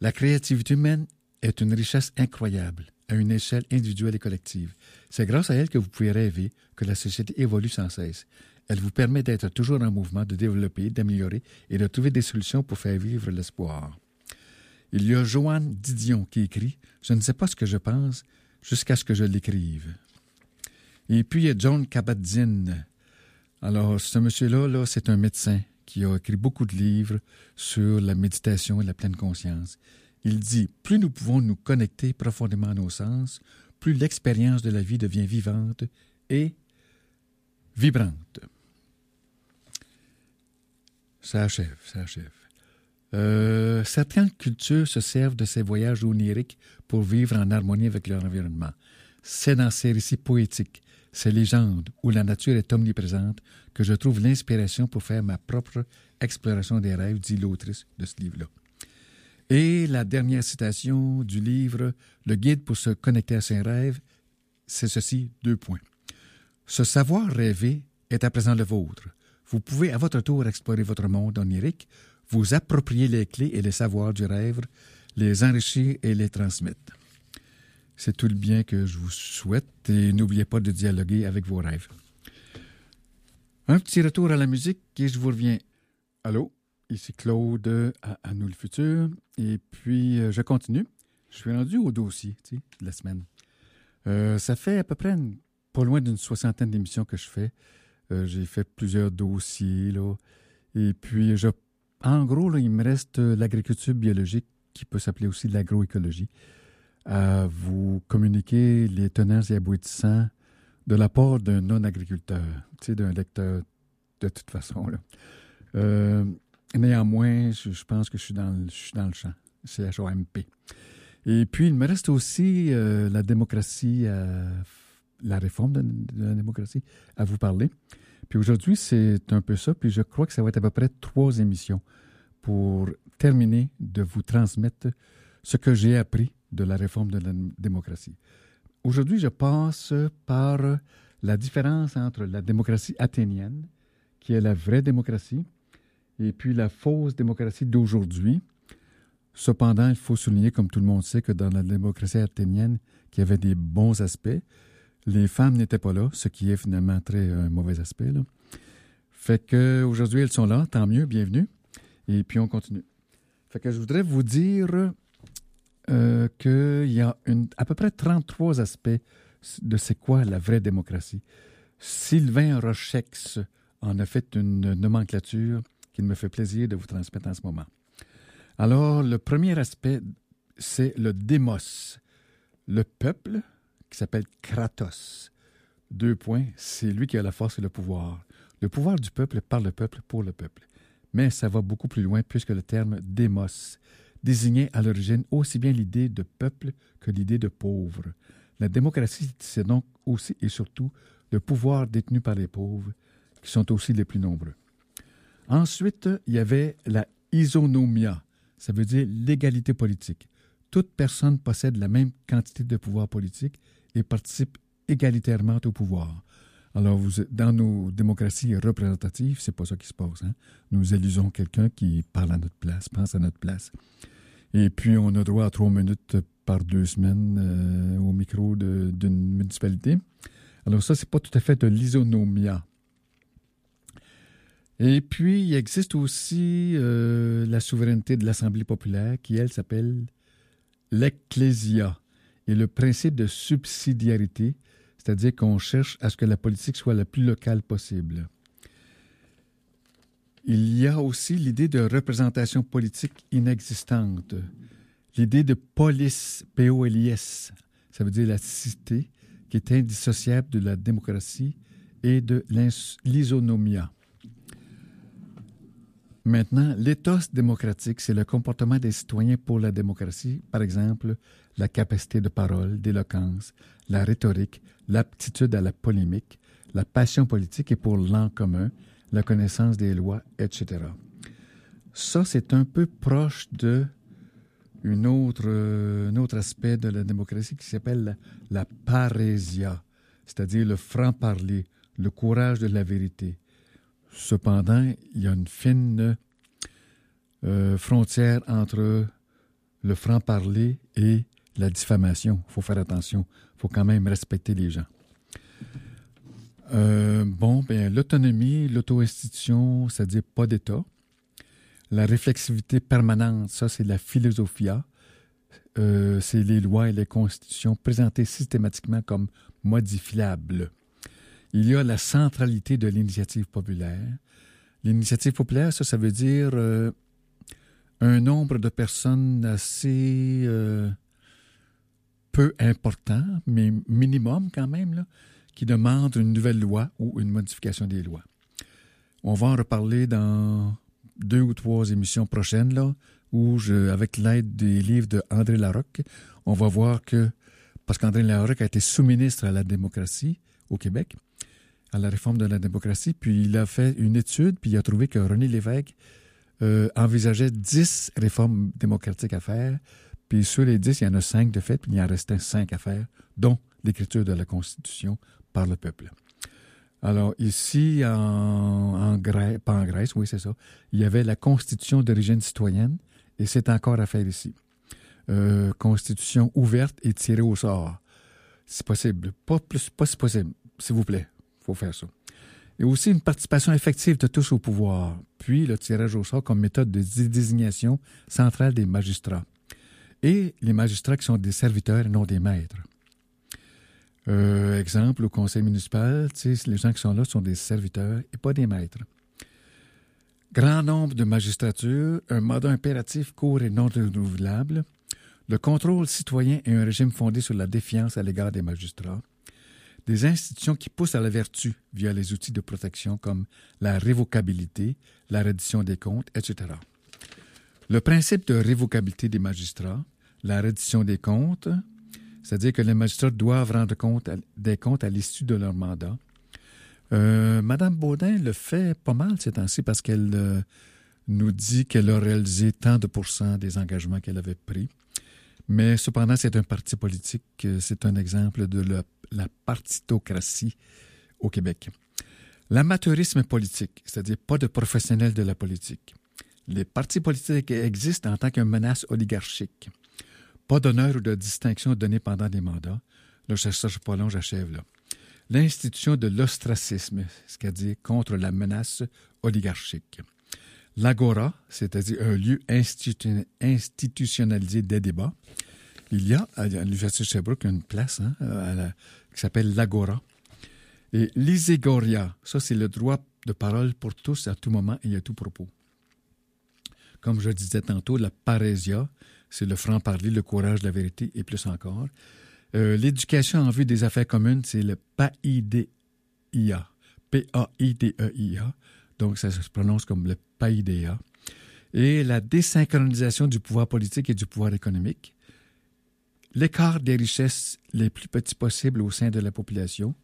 la créativité humaine est une richesse incroyable à une échelle individuelle et collective. C'est grâce à elle que vous pouvez rêver que la société évolue sans cesse. Elle vous permet d'être toujours en mouvement, de développer, d'améliorer et de trouver des solutions pour faire vivre l'espoir. Il y a Joanne Didion qui écrit Je ne sais pas ce que je pense jusqu'à ce que je l'écrive. Et puis il y a John Kabat-Zinn. Alors, ce monsieur-là, -là, c'est un médecin qui a écrit beaucoup de livres sur la méditation et la pleine conscience. Il dit, plus nous pouvons nous connecter profondément à nos sens, plus l'expérience de la vie devient vivante et vibrante. Ça achève, ça achève. Euh, certaines cultures se servent de ces voyages oniriques pour vivre en harmonie avec leur environnement. C'est dans ces récits poétiques, ces légendes où la nature est omniprésente que je trouve l'inspiration pour faire ma propre exploration des rêves, dit l'autrice de ce livre-là. Et la dernière citation du livre Le guide pour se connecter à ses rêves c'est ceci, deux points. Ce savoir rêvé est à présent le vôtre. Vous pouvez à votre tour explorer votre monde onirique, vous approprier les clés et les savoirs du rêve, les enrichir et les transmettre. C'est tout le bien que je vous souhaite et n'oubliez pas de dialoguer avec vos rêves. Un petit retour à la musique et je vous reviens. Allô, ici Claude à, nous le futur. Et puis, euh, je continue. Je suis rendu au dossier de la semaine. Euh, ça fait à peu près pas loin d'une soixantaine d'émissions que je fais. Euh, j'ai fait plusieurs dossiers. Là. Et puis, je, en gros, il me reste l'agriculture biologique, qui peut s'appeler aussi l'agroécologie, à vous communiquer les tenants et aboutissants de la part d'un non-agriculteur, d'un lecteur de toute façon. Là. Néanmoins, je, pense que je suis dans, je suis dans le champ. C-H-O-M-P. Et puis, il me reste aussi euh, la démocratie, euh, la réforme de, la démocratie à vous parler. Puis aujourd'hui, c'est un peu ça. Puis je crois que ça va être à peu près trois émissions pour terminer de vous transmettre ce que j'ai appris de la réforme de la démocratie. Aujourd'hui, je passe par la différence entre la démocratie athénienne, qui est la vraie démocratie, et puis la fausse démocratie d'aujourd'hui. Cependant, il faut souligner, comme tout le monde sait, que dans la démocratie athénienne, qui avait des bons aspects, les femmes n'étaient pas là, ce qui est finalement très un mauvais aspect. Fait qu'aujourd'hui, elles sont là, tant mieux, bienvenue. Et puis on continue. Fait que je voudrais vous dire euh, qu'il y a une, à peu près 33 aspects de c'est quoi la vraie démocratie. Sylvain Rochex en a fait une nomenclature qu'il me fait plaisir de vous transmettre en ce moment. Alors, le premier aspect, c'est le démos, le peuple qui s'appelle Kratos. Deux points, c'est lui qui a la force et le pouvoir. Le pouvoir du peuple par le peuple pour le peuple. Mais ça va beaucoup plus loin puisque le terme démos désignait à l'origine aussi bien l'idée de peuple que l'idée de pauvre. La démocratie, c'est donc aussi et surtout le pouvoir détenu par les pauvres, qui sont aussi les plus nombreux. Ensuite, il y avait la isonomia, ça veut dire l'égalité politique. Toute personne possède la même quantité de pouvoir politique et participe égalitairement au pouvoir. Alors, vous, dans nos démocraties représentatives, c'est pas ça qui se passe. Hein? Nous élisons quelqu'un qui parle à notre place, pense à notre place. Et puis, on a droit à trois minutes par deux semaines euh, au micro d'une municipalité. Alors, ça, c'est pas tout à fait de l'isonomia. Et puis, il existe aussi euh, la souveraineté de l'Assemblée populaire qui, elle, s'appelle l'ecclésia et le principe de subsidiarité c'est-à-dire qu'on cherche à ce que la politique soit la plus locale possible. Il y a aussi l'idée de représentation politique inexistante, l'idée de police, P-O-L-I-S, ça veut dire la cité, qui est indissociable de la démocratie et de l'isonomia. Maintenant, l'éthos démocratique, c'est le comportement des citoyens pour la démocratie, par exemple, la capacité de parole, d'éloquence, la rhétorique, l'aptitude à la polémique, la passion politique et pour l'en commun, la connaissance des lois, etc. Ça, c'est un peu proche de autre, aspect de la démocratie qui s'appelle la, la parésia, c'est-à-dire le franc-parler, le courage de la vérité, Cependant, il y a une fine euh, frontière entre le franc-parler et la diffamation. Il faut faire attention. Il faut quand même respecter les gens. Euh, bon, ben, l'autonomie, l'auto-institution, c'est-à-dire pas d'État. La réflexivité permanente, ça, c'est la philosophia. Euh, c'est les lois et les constitutions présentées systématiquement comme modifiables. Il y a la centralité de l'initiative populaire. L'initiative populaire, ça, ça veut dire euh, un nombre de personnes assez euh, peu important, mais minimum quand même, qui demandent une nouvelle loi ou une modification des lois. On va en reparler dans deux ou trois émissions prochaines, là, où, avec l'aide des livres de André Larocque, on va voir que, parce qu'André Larocque a été sous-ministre à la démocratie au Québec, à la réforme de la démocratie, puis il a fait une étude, puis il a trouvé que René Lévesque euh, envisageait dix réformes démocratiques à faire, puis sur les dix, il y en a cinq de fait, puis il en restait cinq à faire, dont l'écriture de la Constitution par le peuple. Alors ici, en, Grèce, pas en Grèce, oui c'est ça, il y avait la Constitution d'origine citoyenne et c'est encore à faire ici. Euh, constitution ouverte et tirée au sort. Si possible. Pas plus, pas si possible. S'il vous plaît. Faut faire ça. Et aussi une participation effective de tous au pouvoir. Puis le tirage au sort comme méthode de désignation centrale des magistrats. Et les magistrats qui sont des serviteurs et non des maîtres. Euh, exemple, au conseil municipal, les gens qui sont là sont des serviteurs et pas des maîtres. Grand nombre de magistratures, un mandat impératif court et non renouvelable, le contrôle citoyen et un régime fondé sur la défiance à l'égard des magistrats, des institutions qui poussent à la vertu via les outils de protection comme la révocabilité, la reddition des comptes, etc. Le principe de révocabilité des magistrats, la reddition des comptes, c'est-à-dire que les magistrats doivent rendre compte des comptes à l'issue de leur mandat. Euh, Madame Baudin le fait pas mal ces temps-ci parce qu'elle euh, nous dit qu'elle a réalisé tant de pourcents des engagements qu'elle avait pris. Mais cependant, c'est un parti politique, euh, c'est un exemple de la, partitocratie au Québec. L'amateurisme politique, c'est-à-dire pas de professionnels de la politique. Les partis politiques existent en tant qu'une menace oligarchique. Pas d'honneur ou de distinction donnée pendant des mandats. Là, je cherche pas j'achève là. L'institution de l'ostracisme, c'est-à-dire contre la menace oligarchique. L'Agora, c'est-à-dire un lieu institutionnalisé des débats. Il y a à l'Université de Sherbrooke une place hein, qui s'appelle l'Agora. Et l'iségoria, ça c'est le droit de parole pour tous à tout moment et à tout propos. Comme je disais tantôt, la parésia, c'est le franc-parler, le courage, la vérité et plus encore. Euh, l'éducation en vue des affaires communes, c'est le PAIDEIA. P-A-I-D-E-I-A. Donc, ça se prononce comme le PAIDEA. Et la désynchronisation du pouvoir politique et du pouvoir économique. L'écart des richesses les plus petits possibles au sein de la population.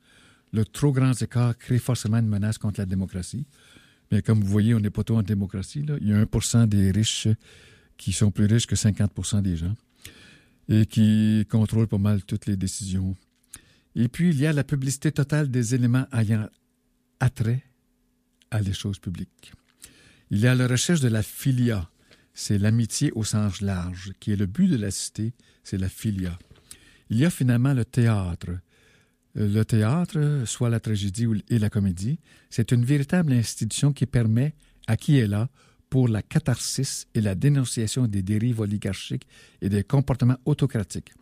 Le trop grand écart crée forcément une menace contre la démocratie. Mais comme vous voyez, on n'est pas tout en démocratie. Il y a 1% des riches qui sont plus riches que 50% des gens et qui contrôlent pas mal toutes les décisions. Et puis, il y a la publicité totale des éléments ayant attrait à les choses publiques. Il y a la recherche de la filia, c'est l'amitié au sens large, qui est le but de la cité, c'est la filia. Il y a finalement le théâtre. Euh, le théâtre, soit la tragédie et la comédie, c'est une véritable institution qui permet à qui est là pour la catharsis et la dénonciation des dérives oligarchiques et des comportements autocratiques.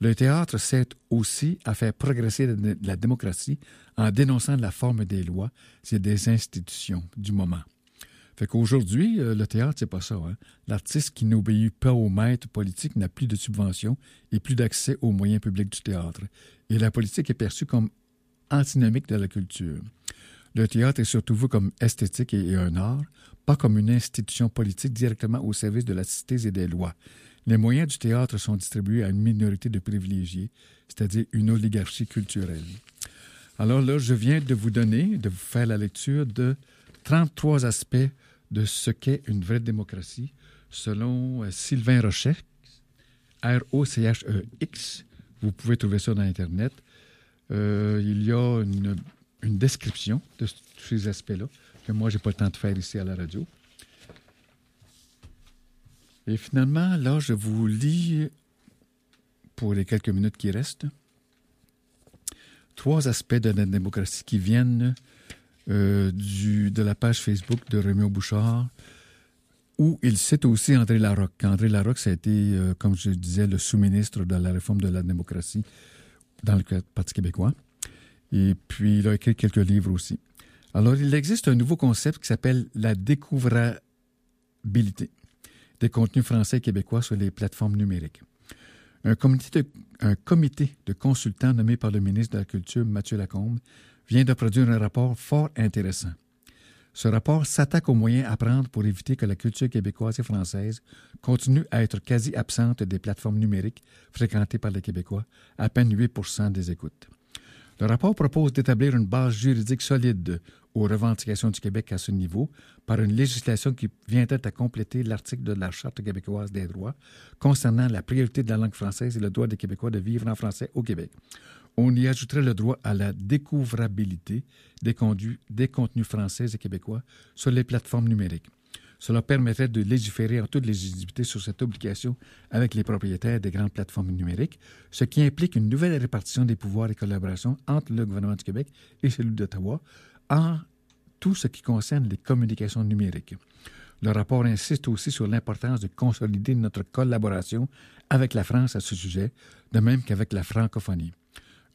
Le théâtre sert aussi à faire progresser la démocratie en dénonçant la forme des lois et des institutions du moment. Fait qu'aujourd'hui, euh, le théâtre, c'est pas ça. Hein. L'artiste qui n'obéit pas au maître politique n'a plus de subventions et plus d'accès aux moyens publics du théâtre. Et la politique est perçue comme antinomique de la culture. Le théâtre est surtout vu comme esthétique et un art, pas comme une institution politique directement au service de la cité et des lois. Les moyens du théâtre sont distribués à une minorité de privilégiés, c'est-à-dire une oligarchie culturelle. Alors là, je viens de vous donner, de vous faire la lecture de 33 aspects de ce qu'est une vraie démocratie, selon euh, Sylvain Rochet, R-O-C-H-E-X. Vous pouvez trouver ça dans Internet. Euh, il y a une, une description de ces aspects-là que moi, je n'ai pas le temps de faire ici à la radio. Et finalement, là, je vous lis, pour les quelques minutes qui restent, trois aspects de la démocratie qui viennent euh, de la page Facebook de Rémi Bouchard, où il cite aussi André Larocque. André Larocque, ça a été, euh, comme je disais, le sous-ministre de la réforme de la démocratie dans le Parti québécois. Et puis, il a écrit quelques livres aussi. Alors, il existe un nouveau concept qui s'appelle la découvrabilité des contenus français et québécois sur les plateformes numériques. Un comité de consultants nommé par le ministre de la Culture, Mathieu Lacombe, vient de produire un rapport fort intéressant. Ce rapport s'attaque aux moyens à prendre pour éviter que la culture québécoise et française continue à être quasi absente des plateformes numériques fréquentées par les Québécois, à peine 8% des écoutes. Le rapport propose d'établir une base juridique solide aux revendications du Québec à ce niveau par une législation qui viendrait à compléter l'article de la Charte québécoise des droits concernant la priorité de la langue française et le droit des Québécois de vivre en français au Québec. On y ajouterait le droit à la découvrabilité des, des contenus français et québécois sur les plateformes numériques. Cela permettrait de légiférer en toute légitimité sur cette obligation avec les propriétaires des grandes plateformes numériques, ce qui implique une nouvelle répartition des pouvoirs et collaborations entre le gouvernement du Québec et celui d'Ottawa en tout ce qui concerne les communications numériques. Le rapport insiste aussi sur l'importance de consolider notre collaboration avec la France à ce sujet, de même qu'avec la francophonie.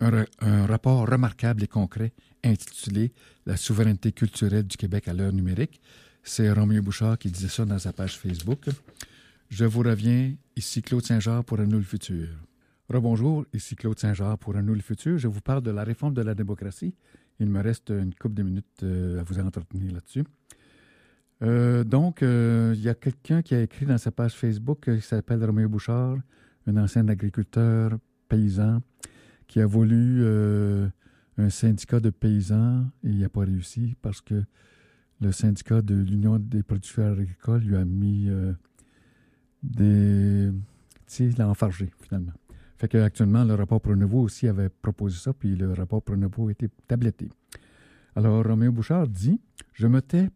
Un, rapport remarquable et concret intitulé La souveraineté culturelle du Québec à l'heure numérique c'est Roméo Bouchard qui disait ça dans sa page Facebook. Je vous reviens, ici Claude Saint-Jean pour Un nous le futur. Rebonjour, ici Claude Saint-Jean pour Un nous le futur. Je vous parle de la réforme de la démocratie. Il me reste une couple de minutes euh, à vous entretenir là-dessus. Euh, donc, euh, il y a quelqu'un qui a écrit dans sa page Facebook qui s'appelle Roméo Bouchard, un ancien agriculteur paysan qui a voulu un syndicat de paysans et il n'a pas réussi parce que le syndicat de l'Union des producteurs agricoles lui a mis euh, des. Tu sais, l'a enfargé, finalement. Fait qu'actuellement, le rapport Pronovo aussi avait proposé ça, puis le rapport Pronovo a été tabletté. Alors, Roméo Bouchard dit Je me tais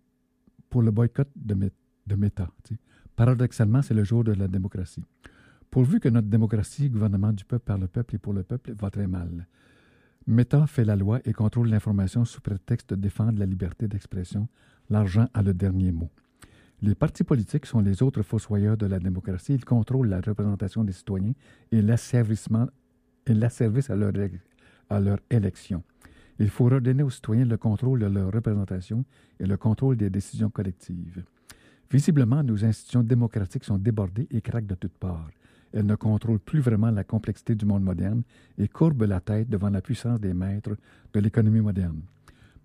pour le boycott de, de Meta. Paradoxalement, c'est le jour de la démocratie. Pourvu que notre démocratie, gouvernement du peuple par le peuple et pour le peuple, va très mal. Meta fait la loi et contrôle l'information sous prétexte de défendre la liberté d'expression. L'argent a le dernier mot. Les partis politiques sont les autres fossoyeurs de la démocratie. Ils contrôlent la représentation des citoyens et l'asservissement et l'asservice à leur, à leur élection. Il faut redonner aux citoyens le contrôle de leur représentation et le contrôle des décisions collectives. Visiblement, nos institutions démocratiques sont débordées et craquent de toutes parts. Elle ne contrôle plus vraiment la complexité du monde moderne et courbe la tête devant la puissance des maîtres de l'économie moderne.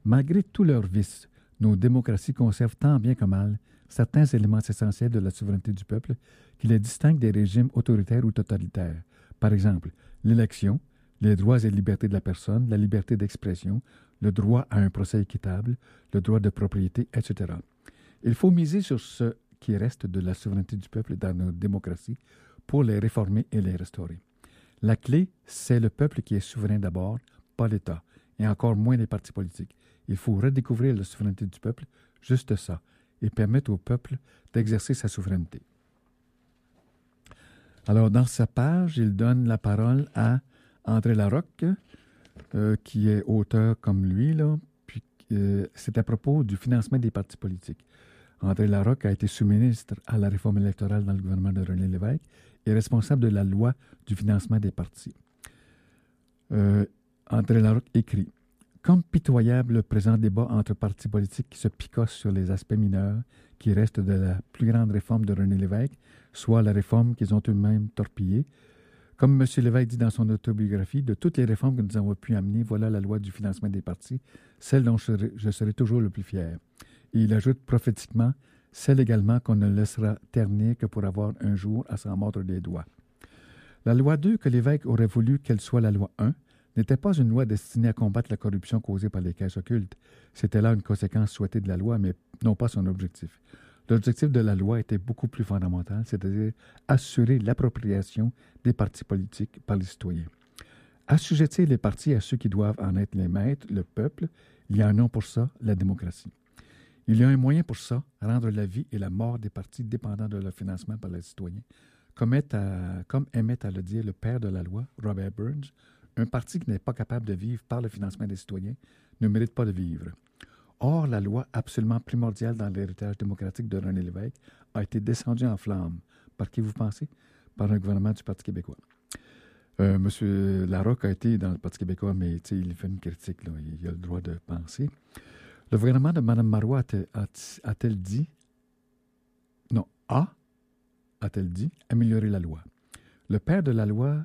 Malgré tous leurs vices, nos démocraties conservent tant bien que mal certains éléments essentiels de la souveraineté du peuple qui les distinguent des régimes autoritaires ou totalitaires. Par exemple, l'élection, les droits et libertés de la personne, la liberté d'expression, le droit à un procès équitable, le droit de propriété, etc. Il faut miser sur ce qui reste de la souveraineté du peuple dans nos démocraties pour les réformer et les restaurer. La clé, c'est le peuple qui est souverain d'abord, pas l'État, et encore moins les partis politiques. Il faut redécouvrir la souveraineté du peuple, juste ça, et permettre au peuple d'exercer sa souveraineté. Alors, dans sa page, il donne la parole à André Larocque, euh, qui est auteur comme lui, là, puis euh, c'est à propos du financement des partis politiques. André Larocque a été sous-ministre à la réforme électorale dans le gouvernement de René Lévesque est responsable de la loi du financement des partis. Euh, André Larocque écrit Comme pitoyable le présent débat entre partis politiques qui se picossent sur les aspects mineurs qui restent de la plus grande réforme de René Lévesque, soit la réforme qu'ils ont eux-mêmes torpillée. Comme M. Lévesque dit dans son autobiographie, de toutes les réformes que nous avons pu amener, voilà la loi du financement des partis, celle dont je serai, je serai toujours le plus fier. Et il ajoute prophétiquement celle également qu'on ne laissera ternir que pour avoir un jour à s'en mordre les doigts. La loi 2, que l'évêque aurait voulu qu'elle soit la loi 1, n'était pas une loi destinée à combattre la corruption causée par les caisses occultes. C'était là une conséquence souhaitée de la loi, mais non pas son objectif. L'objectif de la loi était beaucoup plus fondamental, c'est-à-dire assurer l'appropriation des partis politiques par les citoyens. Assujettir les partis à ceux qui doivent en être les maîtres, le peuple, il y a un nom pour ça, la démocratie. Il y a un moyen pour ça, rendre la vie et la mort des partis dépendants de leur financement par les citoyens. Comme, à, aimait à le dire le père de la loi, Robert Burns, un parti qui n'est pas capable de vivre par le financement des citoyens ne mérite pas de vivre. Or, la loi absolument primordiale dans l'héritage démocratique de René Lévesque a été descendue en flammes. Par qui vous pensez? Par un gouvernement du Parti québécois. Euh, Monsieur Larocque a été dans le Parti québécois, mais il fait une critique. Il a le droit de penser. Le gouvernement de Mme Marois a-t-elle dit, non, a, a-t-elle dit, améliorer la loi? Le père de la loi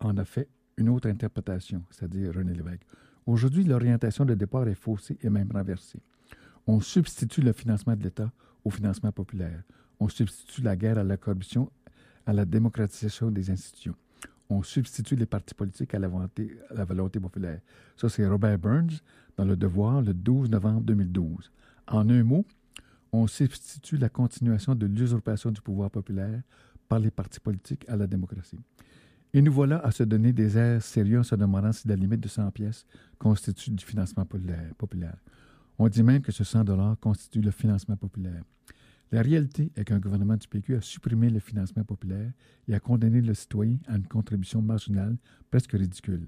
en a fait une autre interprétation, c'est-à-dire René Lévesque. Aujourd'hui, l'orientation de départ est faussée et même renversée. On substitue le financement de l'État au financement populaire. On substitue la guerre à la corruption à la démocratisation des institutions on substitue les partis politiques à la volonté, à la volonté populaire. Ça, c'est Robert Burns dans Le Devoir le 12 novembre 2012. En un mot, on substitue la continuation de l'usurpation du pouvoir populaire par les partis politiques à la démocratie. Et nous voilà à se donner des airs sérieux en se demandant si la limite de 100 pièces constitue du financement populaire. On dit même que ce 100 dollars constitue le financement populaire. La réalité est qu'un gouvernement du PQ a supprimé le financement populaire et a condamné le citoyen à une contribution marginale presque ridicule.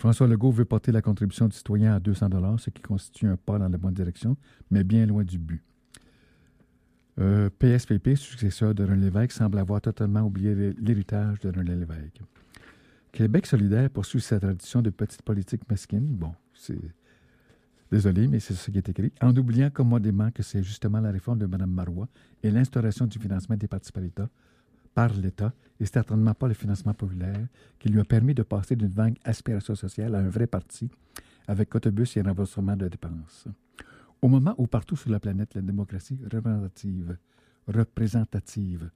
François Legault veut porter la contribution du citoyen à 200 dollars, ce qui constitue un pas dans la bonne direction, mais bien loin du but. PSPP, euh, successeur de René Lévesque, semble avoir totalement oublié l'héritage de René Lévesque. Québec solidaire poursuit sa tradition de petite politique mesquine. Bon, c'est Désolé, mais c'est ce qui est écrit. En oubliant commodément que c'est justement la réforme de Mme Marois et l'instauration du financement des partis par l'État, par l'État, et certainement pas le financement populaire, qui lui a permis de passer d'une vague aspiration sociale à un vrai parti, avec autobus et remboursement de dépenses. Au moment où partout sur la planète, la démocratie représentative, représentative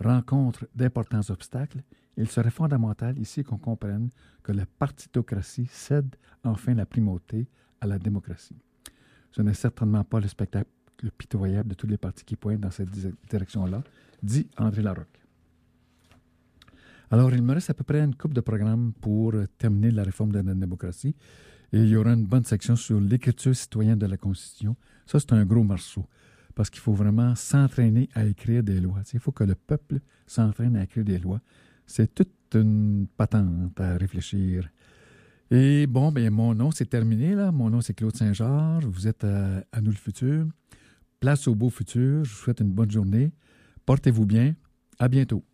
rencontre d'importants obstacles, il serait fondamental ici qu'on comprenne que la partitocratie cède enfin la primauté à la démocratie. Ce n'est certainement pas le spectacle pitoyable de tous les partis qui pointent dans cette direction-là, dit André Larocque. Alors, il me reste à peu près une coupe de programmes pour terminer la réforme de la démocratie. Et il y aura une bonne section sur l'écriture citoyenne de la Constitution. Ça, c'est un gros morceau. Parce qu'il faut vraiment s'entraîner à écrire des lois. Il faut que le peuple s'entraîne à écrire des lois. C'est toute une patente à réfléchir. Et bon, ben mon nom, c'est terminé, là. Mon nom, c'est Claude Saint-Georges. Vous êtes à, à, nous le futur. Place au beau futur. Je vous souhaite une bonne journée. Portez-vous bien. À bientôt.